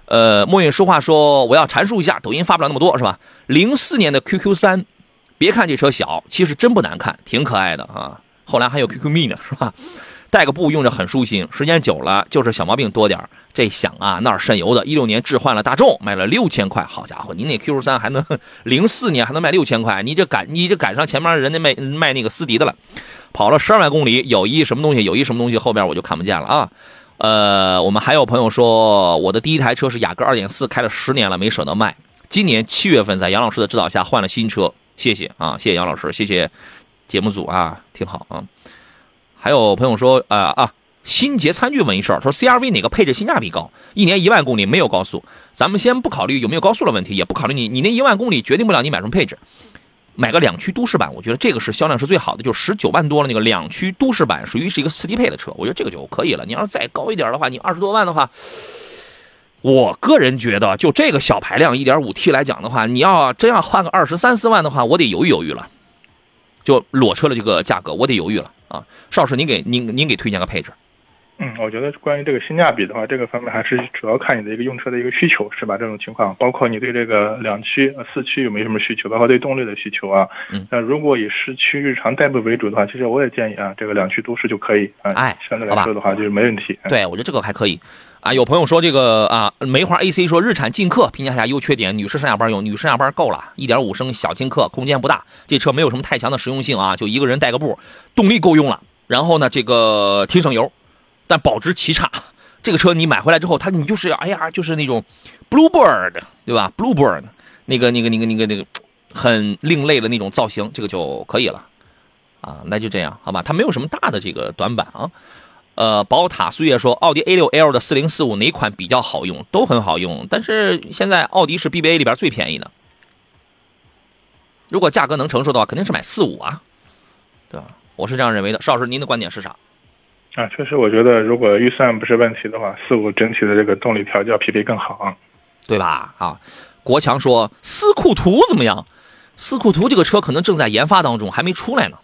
呃，墨影说话说我要阐述一下，抖音发不了那么多是吧？零四年的 QQ 三，别看这车小，其实真不难看，挺可爱的啊。后来还有 QQ 蜜呢，是吧？带个布用着很舒心，时间久了就是小毛病多点这响啊，那儿渗油的。一六年置换了大众，卖了六千块。好家伙，您那 Q 三还能零四年还能卖六千块？你这赶你这赶上前面人家卖卖那个斯迪的了。跑了十二万公里，有一什么东西？有一什么东西？后边我就看不见了啊。呃，我们还有朋友说，我的第一台车是雅阁二点四，开了十年了，没舍得卖。今年七月份在杨老师的指导下换了新车，谢谢啊，谢谢杨老师，谢谢。节目组啊，挺好啊。还有朋友说，啊啊，新捷餐具问一事儿，说 CRV 哪个配置性价比高？一年一万公里没有高速，咱们先不考虑有没有高速的问题，也不考虑你你那一万公里决定不了你买什么配置。买个两驱都市版，我觉得这个是销量是最好的，就十九万多了那个两驱都市版，属于是一个四低配的车，我觉得这个就可以了。你要是再高一点的话，你二十多万的话，我个人觉得就这个小排量一点五 T 来讲的话，你要真要换个二十三四万的话，我得犹豫犹豫了。就裸车的这个价格，我得犹豫了啊！邵老师，您给您您给推荐个配置。嗯，我觉得关于这个性价比的话，这个方面还是主要看你的一个用车的一个需求，是吧？这种情况，包括你对这个两驱、四驱有没有什么需求，包括对动力的需求啊。嗯。那如果以市区日常代步为主的话，其实我也建议啊，这个两驱都市就可以啊。哎，相对来说的话就是没问题。对，我觉得这个还可以。啊，有朋友说这个啊，梅花 AC 说日产劲客评价下优缺点，女士上下班用，女士上下班够了，一点五升小劲客，空间不大，这车没有什么太强的实用性啊，就一个人带个步，动力够用了，然后呢，这个挺省油，但保值奇差。这个车你买回来之后，它你就是哎呀，就是那种 Bluebird 对吧？Bluebird 那个那个那个那个那个很另类的那种造型，这个就可以了啊，那就这样好吧，它没有什么大的这个短板啊。呃，宝塔岁月说，奥迪 A6L 的四零四五哪款比较好用？都很好用，但是现在奥迪是 BBA 里边最便宜的，如果价格能承受的话，肯定是买四五啊，对吧？我是这样认为的。邵老师，您的观点是啥？啊，确实，我觉得如果预算不是问题的话，四五整体的这个动力调教匹配更好，对吧？啊，国强说斯库图怎么样？斯库图这个车可能正在研发当中，还没出来呢，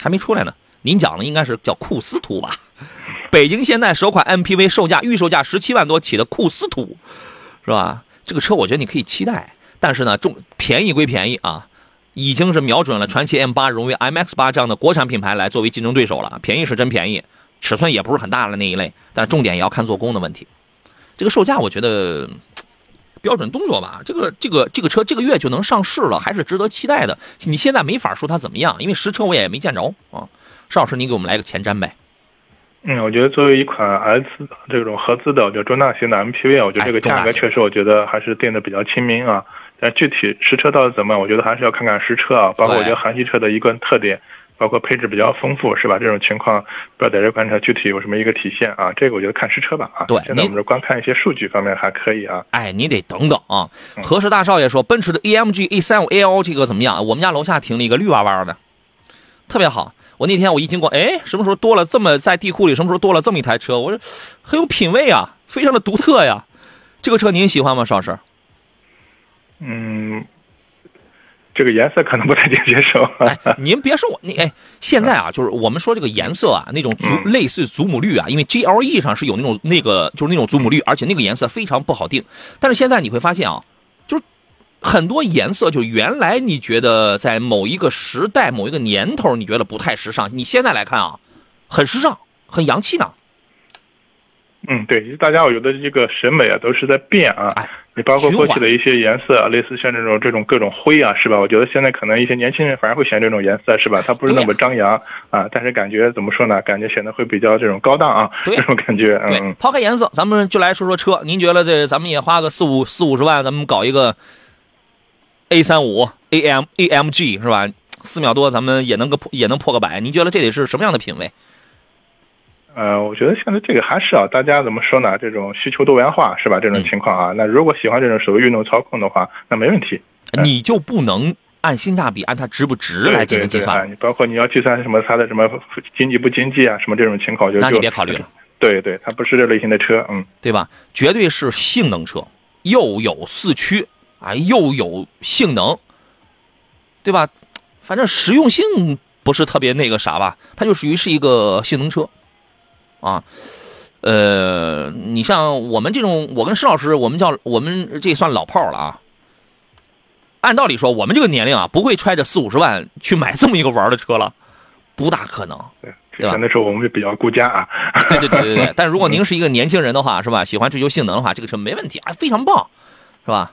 还没出来呢。您讲的应该是叫库斯图吧？北京现代首款 MPV 售价预售价十七万多起的库斯图，是吧？这个车我觉得你可以期待，但是呢，重便宜归便宜啊。已经是瞄准了传祺 M 八、荣威 MX 八这样的国产品牌来作为竞争对手了。便宜是真便宜，尺寸也不是很大的那一类，但是重点也要看做工的问题。这个售价我觉得标准动作吧。这个这个这个车这个月就能上市了，还是值得期待的。你现在没法说它怎么样，因为实车我也没见着啊。邵老师，你给我们来个前瞻呗。嗯，我觉得作为一款 S 这种合资的，我觉得中大型的 MPV，我觉得这个价格确实，我觉得还是定的比较亲民啊。但具体实车到底怎么样，我觉得还是要看看实车啊。包括我觉得韩系车的一个特点，包括配置比较丰富，是吧？这种情况不知道在这款车具体有什么一个体现啊？这个我觉得看实车吧啊。对，现在我们这光看一些数据方面还可以啊。哎，你得等等啊。何氏大少爷说，奔驰的 AMG A35 L 这个怎么样？我们家楼下停了一个绿哇哇的，特别好。我那天我一经过，哎，什么时候多了这么在地库里？什么时候多了这么一台车？我说很有品位啊，非常的独特呀。这个车您喜欢吗，邵老师？嗯，这个颜色可能不太能接受。<laughs> 哎，您别说我，你哎，现在啊，就是我们说这个颜色啊，那种祖类似祖母绿啊，因为 GLE 上是有那种那个就是那种祖母绿，而且那个颜色非常不好定。但是现在你会发现啊，就是很多颜色，就原来你觉得在某一个时代、某一个年头，你觉得不太时尚，你现在来看啊，很时尚、很洋气呢。嗯，对，大家我觉得这个审美啊都是在变啊。你包括过去的一些颜色啊，类似像这种这种各种灰啊，是吧？我觉得现在可能一些年轻人反而会选这种颜色，是吧？它不是那么张扬啊，但是感觉怎么说呢？感觉显得会比较这种高档啊，这种感觉。嗯，抛开颜色，咱们就来说说车。您觉得这咱们也花个四五四五十万，咱们搞一个 A 三五 AM AMG 是吧？四秒多咱们也能个也能破个百。您觉得这得是什么样的品味？呃，我觉得现在这个还是啊，大家怎么说呢？这种需求多元化是吧？这种情况啊，那如果喜欢这种所谓运动操控的话，那没问题。你就不能按性价比，按它值不值来进行计算？你包括你要计算什么它的什么经济不经济啊，什么这种情况，就那你别考虑了。对对，它不是这类型的车，嗯，对吧？绝对是性能车，又有四驱啊，又有性能，对吧？反正实用性不是特别那个啥吧，它就属于是一个性能车。啊，呃，你像我们这种，我跟施老师，我们叫我们这算老炮了啊。按道理说，我们这个年龄啊，不会揣着四五十万去买这么一个玩的车了，不大可能，对吧？那时候我们就比较顾家啊。对对对对对。<laughs> 但如果您是一个年轻人的话，是吧？喜欢追求性能的话，这个车没问题啊，非常棒，是吧？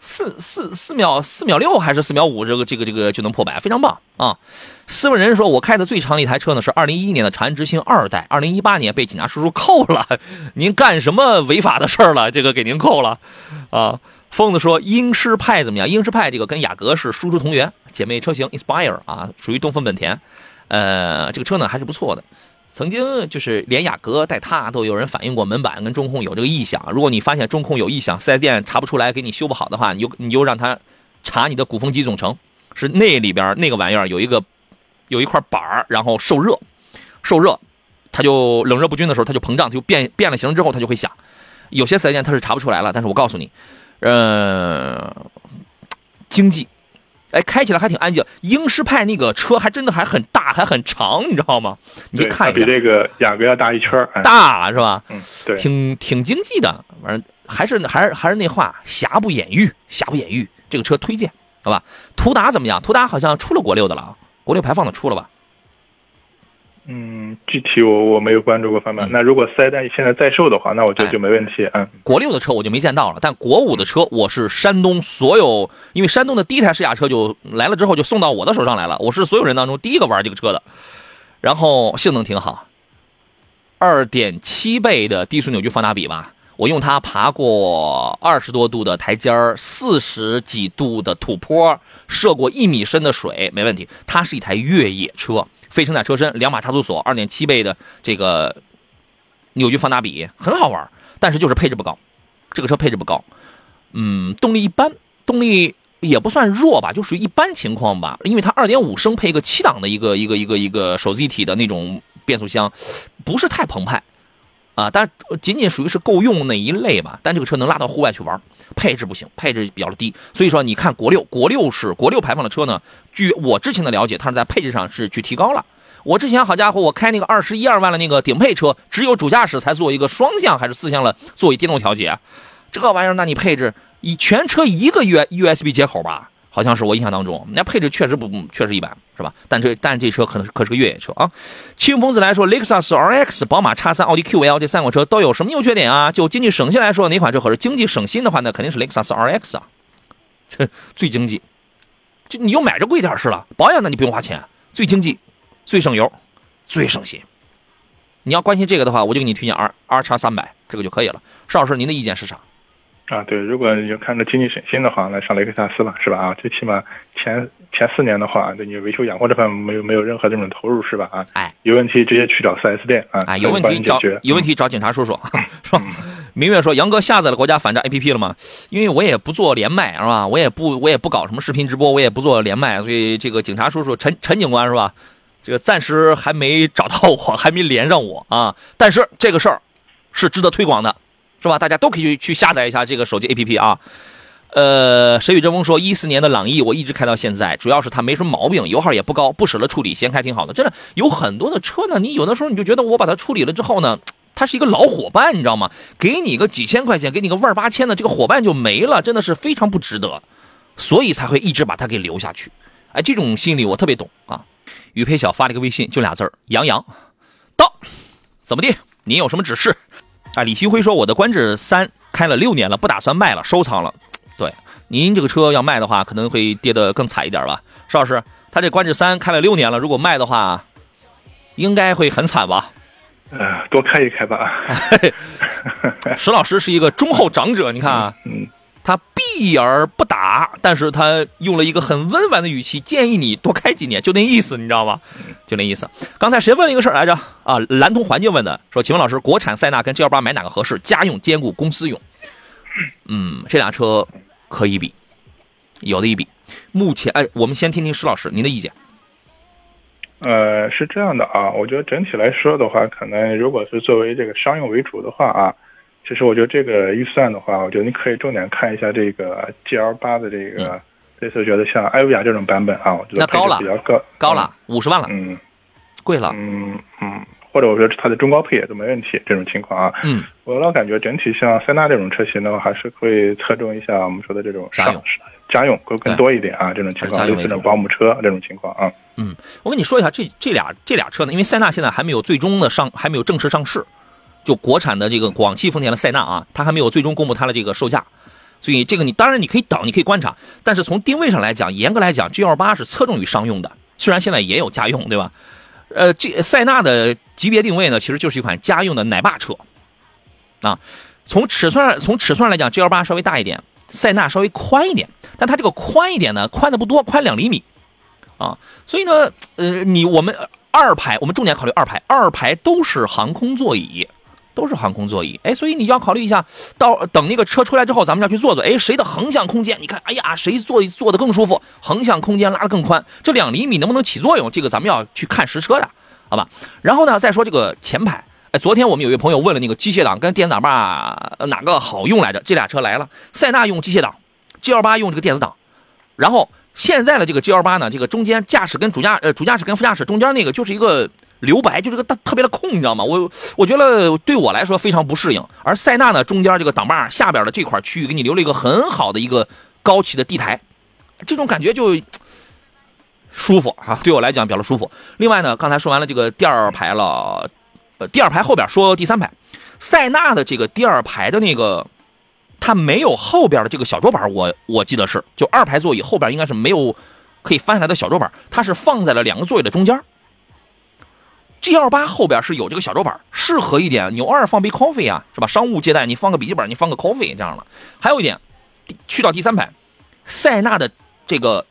四四四秒四秒六还是四秒五，这个这个这个就能破百，非常棒啊！斯文人说，我开的最长的一台车呢是二零一一年的长安之星二代，二零一八年被警察叔叔扣了。<laughs> 您干什么违法的事儿了？这个给您扣了啊！疯子说，英诗派怎么样？英诗派这个跟雅阁是叔叔同源，姐妹车型 Inspire 啊，属于东风本田。呃，这个车呢还是不错的。曾经就是连雅阁带它都有人反映过门板跟中控有这个异响。如果你发现中控有异响，四 S 店查不出来，给你修不好的话，你就你就让他查你的鼓风机总成，是那里边那个玩意儿有一个有一块板儿，然后受热，受热，它就冷热不均的时候，它就膨胀，它就变变了形之后，它就会响。有些四 S 店它是查不出来了，但是我告诉你，呃，经济。哎，开起来还挺安静。英诗派那个车还真的还很大，还很长，你知道吗？你看，比这个雅阁要大一圈大是吧？嗯，对，挺挺经济的。反正还是还是还是那话，瑕不掩瑜，瑕不掩瑜。这个车推荐，好吧？途达怎么样？途达好像出了国六的了，国六排放的出了吧？嗯，具体我我没有关注过方面。那如果四 S 店现在在售的话，那我觉得就没问题。嗯，国六的车我就没见到了，但国五的车我是山东所有，因为山东的第一台试驾车就来了之后就送到我的手上来了，我是所有人当中第一个玩这个车的。然后性能挺好，二点七倍的低速扭矩放大比吧，我用它爬过二十多度的台阶儿，四十几度的土坡，涉过一米深的水，没问题。它是一台越野车。非承载车身，两把差速锁，二点七倍的这个扭矩放大比，很好玩。但是就是配置不高，这个车配置不高。嗯，动力一般，动力也不算弱吧，就属于一般情况吧。因为它二点五升配一个七档的一个一个一个一个手自一体的那种变速箱，不是太澎湃啊，但仅仅属于是够用那一类吧。但这个车能拉到户外去玩，配置不行，配置比较低。所以说，你看国六，国六是国六排放的车呢，据我之前的了解，它是在配置上是去提高了。我之前好家伙，我开那个二十一二万的那个顶配车，只有主驾驶才做一个双向还是四向的座椅电动调节，这个玩意儿，那你配置以全车一个 U U S B 接口吧，好像是我印象当中，那配置确实不确实一般，是吧？但这但这车可能可是个越野车啊。清风子来说，雷克萨斯 R X、宝马叉三、奥迪 Q L 这三款车都有什么优缺点啊？就经济省心来说，哪款车合适？经济省心的话，那肯定是雷克萨斯 R X 啊，这 <laughs> 最经济，就你又买着贵点是了，保养那你不用花钱，最经济，最省油。最省心，你要关心这个的话，我就给你推荐 R R 叉三百，这个就可以了。邵老师，您的意见是啥？啊，对，如果你要看着经济省心的话，那上雷克萨斯吧，是吧？啊，最起码前前四年的话，对你维修养护这方面没有没有任何这种投入，是吧？啊，哎，有问题直接去找四 S 店啊，啊，有问题找有问题找警察叔叔，是吧？明月说，杨哥下载了国家反诈 APP 了吗？因为我也不做连麦，是吧？我也不我也不搞什么视频直播，我也不做连麦，所以这个警察叔叔陈陈警官是吧？这个暂时还没找到我，还没连上我啊！但是这个事儿是值得推广的，是吧？大家都可以去下载一下这个手机 APP 啊。呃，谁与争锋说，一四年的朗逸我一直开到现在，主要是它没什么毛病，油耗也不高，不舍得处理，先开挺好的。真的有很多的车呢，你有的时候你就觉得我把它处理了之后呢，它是一个老伙伴，你知道吗？给你个几千块钱，给你个万八千的，这个伙伴就没了，真的是非常不值得，所以才会一直把它给留下去。哎，这种心理我特别懂啊。于培晓发了一个微信，就俩字儿：杨洋。到，怎么地？您有什么指示？啊，李新辉说：“我的观致三开了六年了，不打算卖了，收藏了。<tsk> ”对，您这个车要卖的话，可能会跌得更惨一点吧？邵老师，他这观致三开了六年了，如果卖的话，应该会很惨吧？呃，多开一开吧。<laughs> 石老师是一个忠厚长者，你看，嗯。他避而不打，但是他用了一个很温婉的语气，建议你多开几年，就那意思，你知道吗？就那意思。刚才谁问了一个事儿来着？啊，蓝通环境问的，说，请问老师，国产塞纳跟 G L 八买哪个合适？家用兼顾公司用？嗯，这俩车可以比，有的一比。目前，哎，我们先听听石老师您的意见。呃，是这样的啊，我觉得整体来说的话，可能如果是作为这个商用为主的话啊。其实我觉得这个预算的话，我觉得你可以重点看一下这个 G L 八的这个，这次觉得像艾维亚这种版本啊，我觉得高了比较高，高了五十万了，嗯，贵了，嗯嗯，或者我觉得它的中高配也都没问题，这种情况啊，嗯，我老感觉整体像塞纳这种车型的话，还是会侧重一下我们说的这种家用，家用会更多一点啊，这种情况，类似这种保姆车这种情况啊，嗯，我跟你说一下这这俩这俩车呢，因为塞纳现在还没有最终的上，还没有正式上市。就国产的这个广汽丰田的塞纳啊，它还没有最终公布它的这个售价，所以这个你当然你可以等，你可以观察。但是从定位上来讲，严格来讲，G L 八是侧重于商用的，虽然现在也有家用，对吧？呃，这塞纳的级别定位呢，其实就是一款家用的奶爸车啊。从尺寸上从尺寸上来讲，G L 八稍微大一点，塞纳稍微宽一点，但它这个宽一点呢，宽的不多，宽两厘米啊。所以呢，呃，你我们二排，我们重点考虑二排，二排都是航空座椅。都是航空座椅，哎，所以你要考虑一下，到等那个车出来之后，咱们要去坐坐，哎，谁的横向空间？你看，哎呀，谁坐坐的更舒服？横向空间拉的更宽，这两厘米能不能起作用？这个咱们要去看实车的，好吧？然后呢，再说这个前排，哎，昨天我们有一位朋友问了那个机械档跟电子档把哪个好用来着？这俩车来了，塞纳用机械档，G L 八用这个电子档，然后现在的这个 G L 八呢，这个中间驾驶跟主驾呃主驾驶跟副驾驶中间那个就是一个。留白就这个大特别的空，你知道吗？我我觉得对我来说非常不适应。而塞纳呢，中间这个挡把下边的这块区域给你留了一个很好的一个高起的地台，这种感觉就舒服啊！对我来讲比较舒服。另外呢，刚才说完了这个第二排了，呃，第二排后边说第三排，塞纳的这个第二排的那个，它没有后边的这个小桌板，我我记得是，就二排座椅后边应该是没有可以翻下来的小桌板，它是放在了两个座椅的中间。G L 八后边是有这个小桌板，适合一点，你偶尔放杯 coffee 啊，是吧？商务接待你放个笔记本，你放个 coffee 这样的。还有一点，去到第三排，塞纳的这个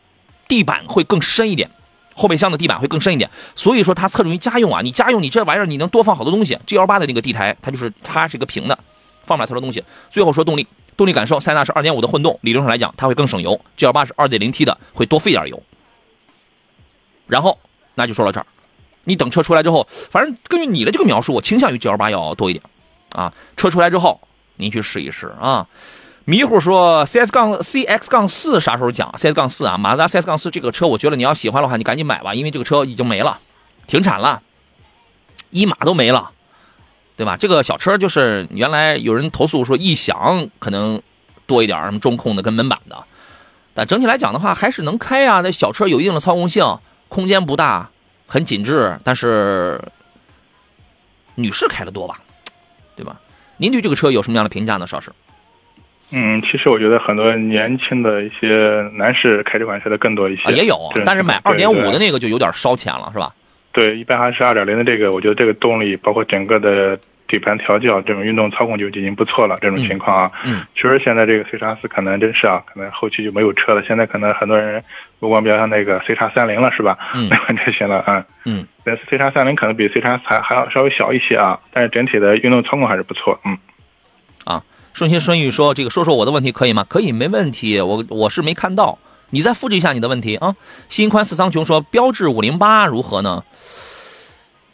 地板会更深一点，后备箱的地板会更深一点，所以说它侧重于家用啊。你家用你这玩意儿你能多放好多东西。G L 八的那个地台它就是它是一个平的，放不了太多东西。最后说动力，动力感受，塞纳是2.5的混动，理论上来讲它会更省油，G8 是 2.0T 的，会多费点油。然后那就说到这儿，你等车出来之后，反正根据你的这个描述，我倾向于 G8 要多一点啊。车出来之后，您去试一试啊。迷糊说：“CS 杠 CX 杠四啥时候讲？CS 杠四啊，马自达 CS 杠四这个车，我觉得你要喜欢的话，你赶紧买吧，因为这个车已经没了，停产了，一码都没了，对吧？这个小车就是原来有人投诉说异响可能多一点，什么中控的跟门板的，但整体来讲的话还是能开啊。那小车有一定的操控性，空间不大，很紧致，但是女士开的多吧，对吧？您对这个车有什么样的评价呢，邵师？”嗯，其实我觉得很多年轻的一些男士开这款车的更多一些，也有，但是买二点五的那个就有点烧钱了，是吧？对，一般还是二点零的这个，我觉得这个动力包括整个的底盘调教，这种运动操控就已经不错了。这种情况啊，嗯，确实现在这个 C 叉四可能真是啊，可能后期就没有车了。现在可能很多人目光比较像那个 C 叉三零了，是吧？嗯，<laughs> 那款车型了啊，嗯，但是 C 叉三零可能比 C 叉还还要稍微小一些啊，但是整体的运动操控还是不错，嗯。啊顺心顺意说：“这个说说我的问题可以吗？可以，没问题。我我是没看到，你再复制一下你的问题啊。”新宽四苍穹说：“标致五零八如何呢？”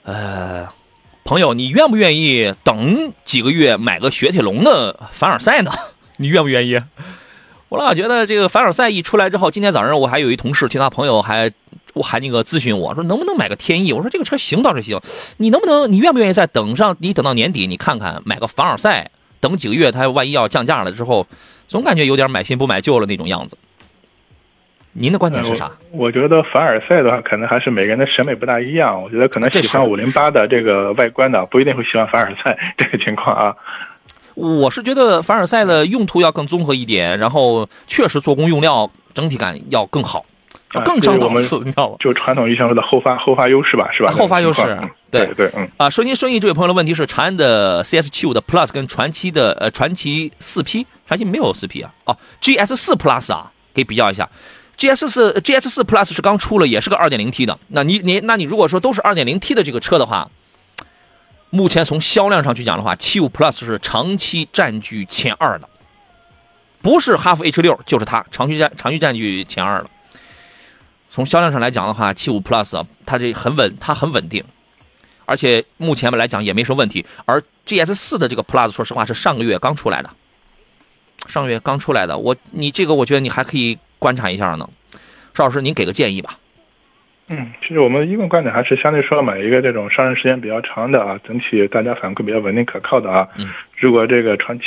呃，朋友，你愿不愿意等几个月买个雪铁龙的凡尔赛呢？<laughs> 你愿不愿意？我老觉得这个凡尔赛一出来之后，今天早上我还有一同事，其他朋友还我还那个咨询我说能不能买个天翼？我说这个车行倒是行，你能不能你愿不愿意再等上？你等到年底你看看买个凡尔赛。等几个月，它万一要降价了之后，总感觉有点买新不买旧了那种样子。您的观点是啥？我觉得凡尔赛的话，可能还是每个人的审美不大一样。我觉得可能喜欢五零八的这个外观的，不一定会喜欢凡尔赛这个情况啊。我是觉得凡尔赛的用途要更综合一点，然后确实做工用料整体感要更好。更上档次，你知道吗？就传统意义上说的后发后发优势吧，是吧？后发优势，对对，嗯啊。顺心顺意这位朋友的问题是：长安的 CS 七五的 Plus 跟传奇的呃传奇四 P，传奇没有四 P 啊？哦，GS 四 Plus 啊，可以比较一下。GS 四 GS 四 Plus 是刚出了，也是个二点零 T 的。那你你那你如果说都是二点零 T 的这个车的话，目前从销量上去讲的话，七五 Plus 是长期占据前二的，不是哈弗 H 六就是它长期占长期占据前二的。从销量上来讲的话，七五 Plus 它这很稳，它很稳定，而且目前来讲也没什么问题。而 GS 四的这个 Plus，说实话是上个月刚出来的，上个月刚出来的。我你这个我觉得你还可以观察一下呢，邵老师您给个建议吧。嗯，其实我们一贯观点还是相对说买一个这种上市时间比较长的啊，整体大家反馈比较稳定可靠的啊。嗯。如果这个传奇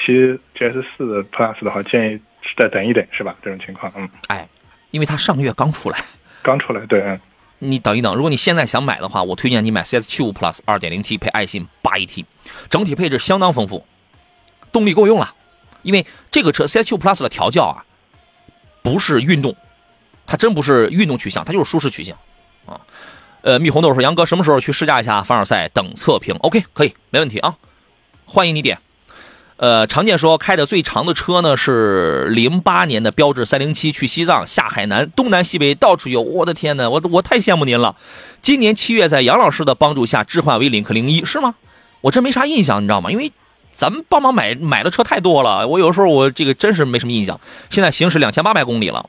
GS 四 Plus 的话，建议再等一等，是吧？这种情况，嗯。哎，因为它上个月刚出来。刚出来，对，你等一等。如果你现在想买的话，我推荐你买 CS75 Plus 2.0T 配爱信 8AT，整体配置相当丰富，动力够用了。因为这个车 CS75 Plus 的调教啊，不是运动，它真不是运动取向，它就是舒适取向啊。呃，蜜红豆说：“杨哥，什么时候去试驾一下凡尔赛？等测评。”OK，可以，没问题啊，欢迎你点。呃，常见说开的最长的车呢是零八年的标致三零七，去西藏下海南，东南西北到处游。我的天哪，我我太羡慕您了。今年七月在杨老师的帮助下置换为领克零一，是吗？我真没啥印象，你知道吗？因为咱们帮忙买买的车太多了，我有时候我这个真是没什么印象。现在行驶两千八百公里了，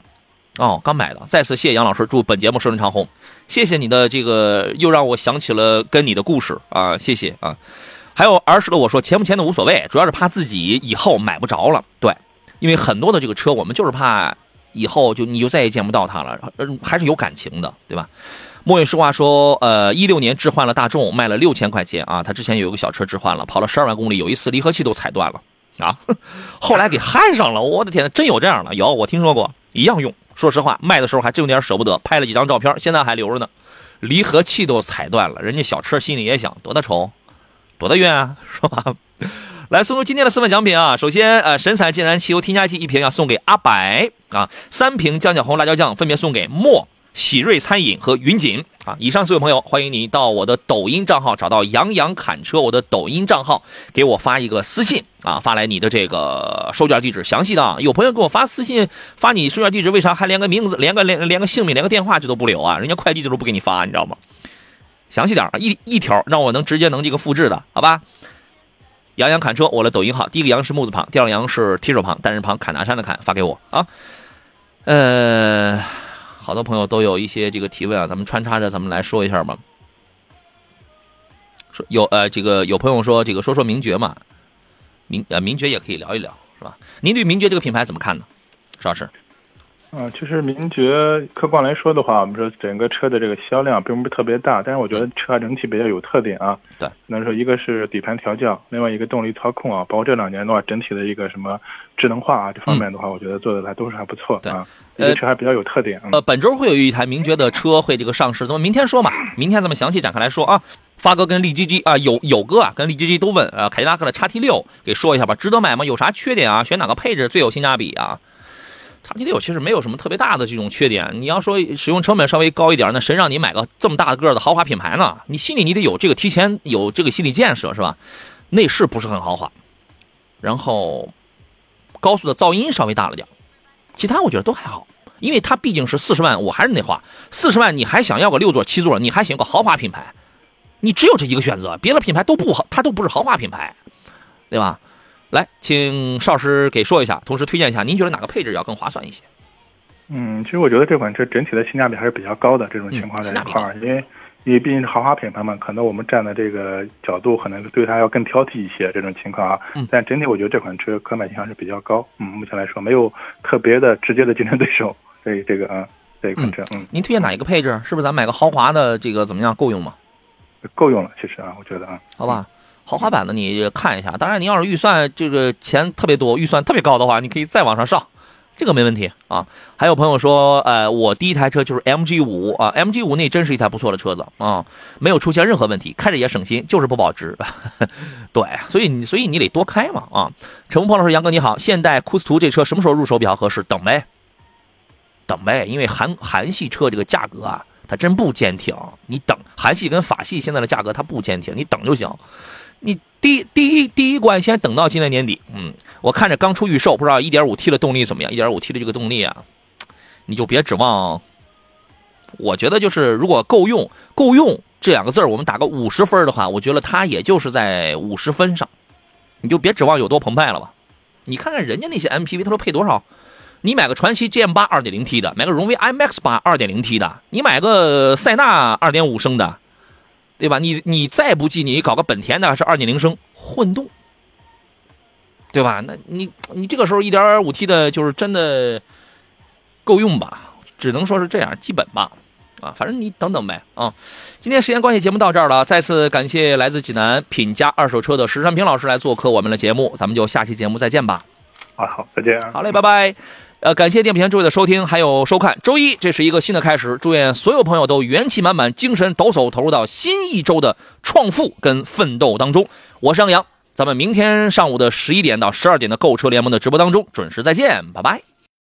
哦，刚买的。再次谢谢杨老师，祝本节目收视长虹。谢谢你的这个，又让我想起了跟你的故事啊，谢谢啊。还有儿时的我说钱不钱的无所谓，主要是怕自己以后买不着了。对，因为很多的这个车，我们就是怕以后就你就再也见不到它了，还是有感情的，对吧？莫允实话说，呃，一六年置换了大众，卖了六千块钱啊。他之前有一个小车置换了，跑了十二万公里，有一次离合器都踩断了啊，<laughs> 后来给焊上了。我的天，真有这样的？有，我听说过，一样用。说实话，卖的时候还真有点舍不得，拍了几张照片，现在还留着呢。离合器都踩断了，人家小车心里也想，多大仇。多大冤啊，是吧？<laughs> 来送出今天的四份奖品啊！首先，呃，神采竟然汽油添加剂一瓶要送给阿白啊，三瓶江小红辣椒酱分别送给莫喜瑞餐饮和云锦啊。以上四位朋友，欢迎你到我的抖音账号找到杨洋侃车，我的抖音账号给我发一个私信啊，发来你的这个收件地址，详细的啊。有朋友给我发私信发你收件地址，为啥还连个名字、连个连连个姓名、连个电话这都不留啊？人家快递这都不给你发，你知道吗？详细点一一条让我能直接能这个复制的，好吧？杨洋侃车，我的抖音号，第一个杨是木字旁，第二个杨是提手旁，单人旁，侃大山的侃，发给我啊。呃，好多朋友都有一些这个提问啊，咱们穿插着咱们来说一下吧。说有呃，这个有朋友说这个说说名爵嘛，名呃名爵也可以聊一聊，是吧？您对名爵这个品牌怎么看呢，邵老师？啊，其实名爵客观来说的话，我们说整个车的这个销量并不是特别大，但是我觉得车整体比较有特点啊。对，能说一个是底盘调教，另外一个动力操控啊，包括这两年的话，整体的一个什么智能化啊这方面的话，我觉得做的还都是还不错啊。呃，车还比较有特点。呃，本周会有一台名爵的车会这个上市，咱们明天说嘛，明天咱们详细展开来说啊。发哥跟力 GG 啊，有有哥啊，跟力 GG 都问啊，凯迪拉克的叉 T 六给说一下吧，值得买吗？有啥缺点啊？选哪个配置最有性价比啊？叉 T 六其实没有什么特别大的这种缺点。你要说使用成本稍微高一点，那谁让你买个这么大个的豪华品牌呢？你心里你得有这个提前有这个心理建设是吧？内饰不是很豪华，然后高速的噪音稍微大了点，其他我觉得都还好。因为它毕竟是四十万，我还是那话，四十万你还想要个六座七座，你还想要个豪华品牌，你只有这一个选择，别的品牌都不好，它都不是豪华品牌，对吧？来，请邵师给说一下，同时推荐一下，您觉得哪个配置要更划算一些？嗯，其实我觉得这款车整体的性价比还是比较高的。这种情况在一块儿，因为因为毕竟是豪华品牌嘛，可能我们站的这个角度可能对它要更挑剔一些。这种情况啊，但整体我觉得这款车可买性还是比较高。嗯，目前来说没有特别的直接的竞争对手。所以这个啊，这款车，嗯，您推荐哪一个配置？是不是咱买个豪华的这个怎么样？够用吗？够用了，其实啊，我觉得啊，好吧。豪华版的你看一下，当然你要是预算这个钱特别多，预算特别高的话，你可以再往上上，这个没问题啊。还有朋友说，呃，我第一台车就是 MG 五啊，MG 五那真是一台不错的车子啊，没有出现任何问题，开着也省心，就是不保值。<laughs> 对，所以你所以你得多开嘛啊。陈鹏老师，杨哥你好，现代库斯图这车什么时候入手比较合适？等呗，等呗，因为韩韩系车这个价格啊，它真不坚挺，你等韩系跟法系现在的价格它不坚挺，你等就行。你第第一第一关先等到今年年底，嗯，我看着刚出预售，不知道 1.5T 的动力怎么样？1.5T 的这个动力啊，你就别指望。我觉得就是如果够用，够用这两个字我们打个五十分的话，我觉得它也就是在五十分上，你就别指望有多澎湃了吧。你看看人家那些 MPV，他说配多少？你买个传祺 GM 八 2.0T 的，买个荣威 IMAX 八 2.0T 的，你买个塞纳2.5升的。对吧？你你再不济，你搞个本田的，是二点零升混动，对吧？那你你这个时候一点五 T 的，就是真的够用吧？只能说是这样，基本吧。啊，反正你等等呗。啊，今天时间关系，节目到这儿了。再次感谢来自济南品家二手车的石山平老师来做客我们的节目，咱们就下期节目再见吧。啊，好，再见。好嘞，拜拜。呃，感谢电瓶前诸位的收听还有收看。周一，这是一个新的开始，祝愿所有朋友都元气满满、精神抖擞，投入到新一周的创富跟奋斗当中。我是杨洋，咱们明天上午的十一点到十二点的购车联盟的直播当中准时再见，拜拜。